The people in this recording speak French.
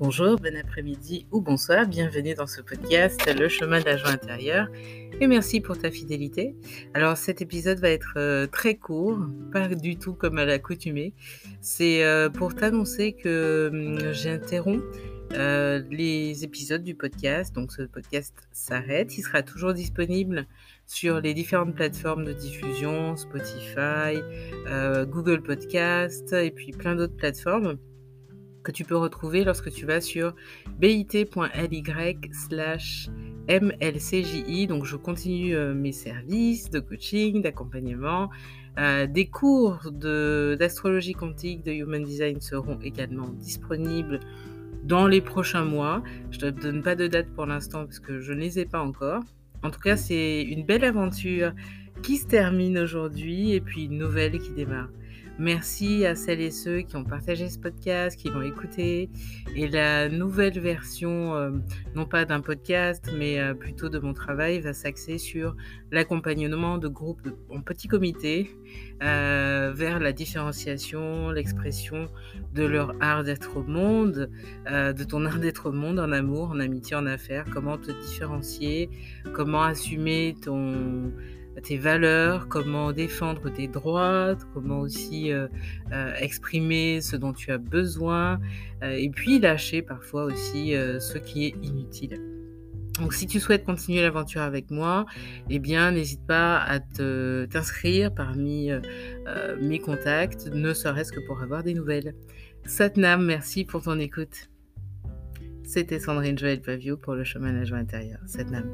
Bonjour, bon après-midi ou bonsoir, bienvenue dans ce podcast Le chemin de la joie intérieure et merci pour ta fidélité. Alors cet épisode va être euh, très court, pas du tout comme à l'accoutumée. C'est euh, pour t'annoncer que hum, j'interromps euh, les épisodes du podcast. Donc ce podcast s'arrête. Il sera toujours disponible sur les différentes plateformes de diffusion, Spotify, Google Podcast et puis plein d'autres plateformes que tu peux retrouver lorsque tu vas sur bit.ly slash mlcji. Donc je continue euh, mes services de coaching, d'accompagnement. Euh, des cours d'astrologie quantique, de human design seront également disponibles dans les prochains mois. Je ne te donne pas de date pour l'instant parce que je ne les ai pas encore. En tout cas, c'est une belle aventure qui se termine aujourd'hui et puis une nouvelle qui démarre. Merci à celles et ceux qui ont partagé ce podcast, qui l'ont écouté. Et la nouvelle version, euh, non pas d'un podcast, mais euh, plutôt de mon travail, va s'axer sur l'accompagnement de groupes en petits comités euh, vers la différenciation, l'expression de leur art d'être au monde, de ton art d'être au monde en amour, en amitié, en affaires, comment te différencier, comment assumer ton tes valeurs, comment défendre tes droits, comment aussi euh, euh, exprimer ce dont tu as besoin, euh, et puis lâcher parfois aussi ce qui est inutile. Donc si tu souhaites continuer l'aventure avec moi, eh bien n'hésite pas à t'inscrire parmi mes contacts, ne serait-ce que pour avoir des nouvelles. Satnam, merci pour ton écoute. C'était Sandrine Joël Pavio pour le chemin joie intérieure. Satnam.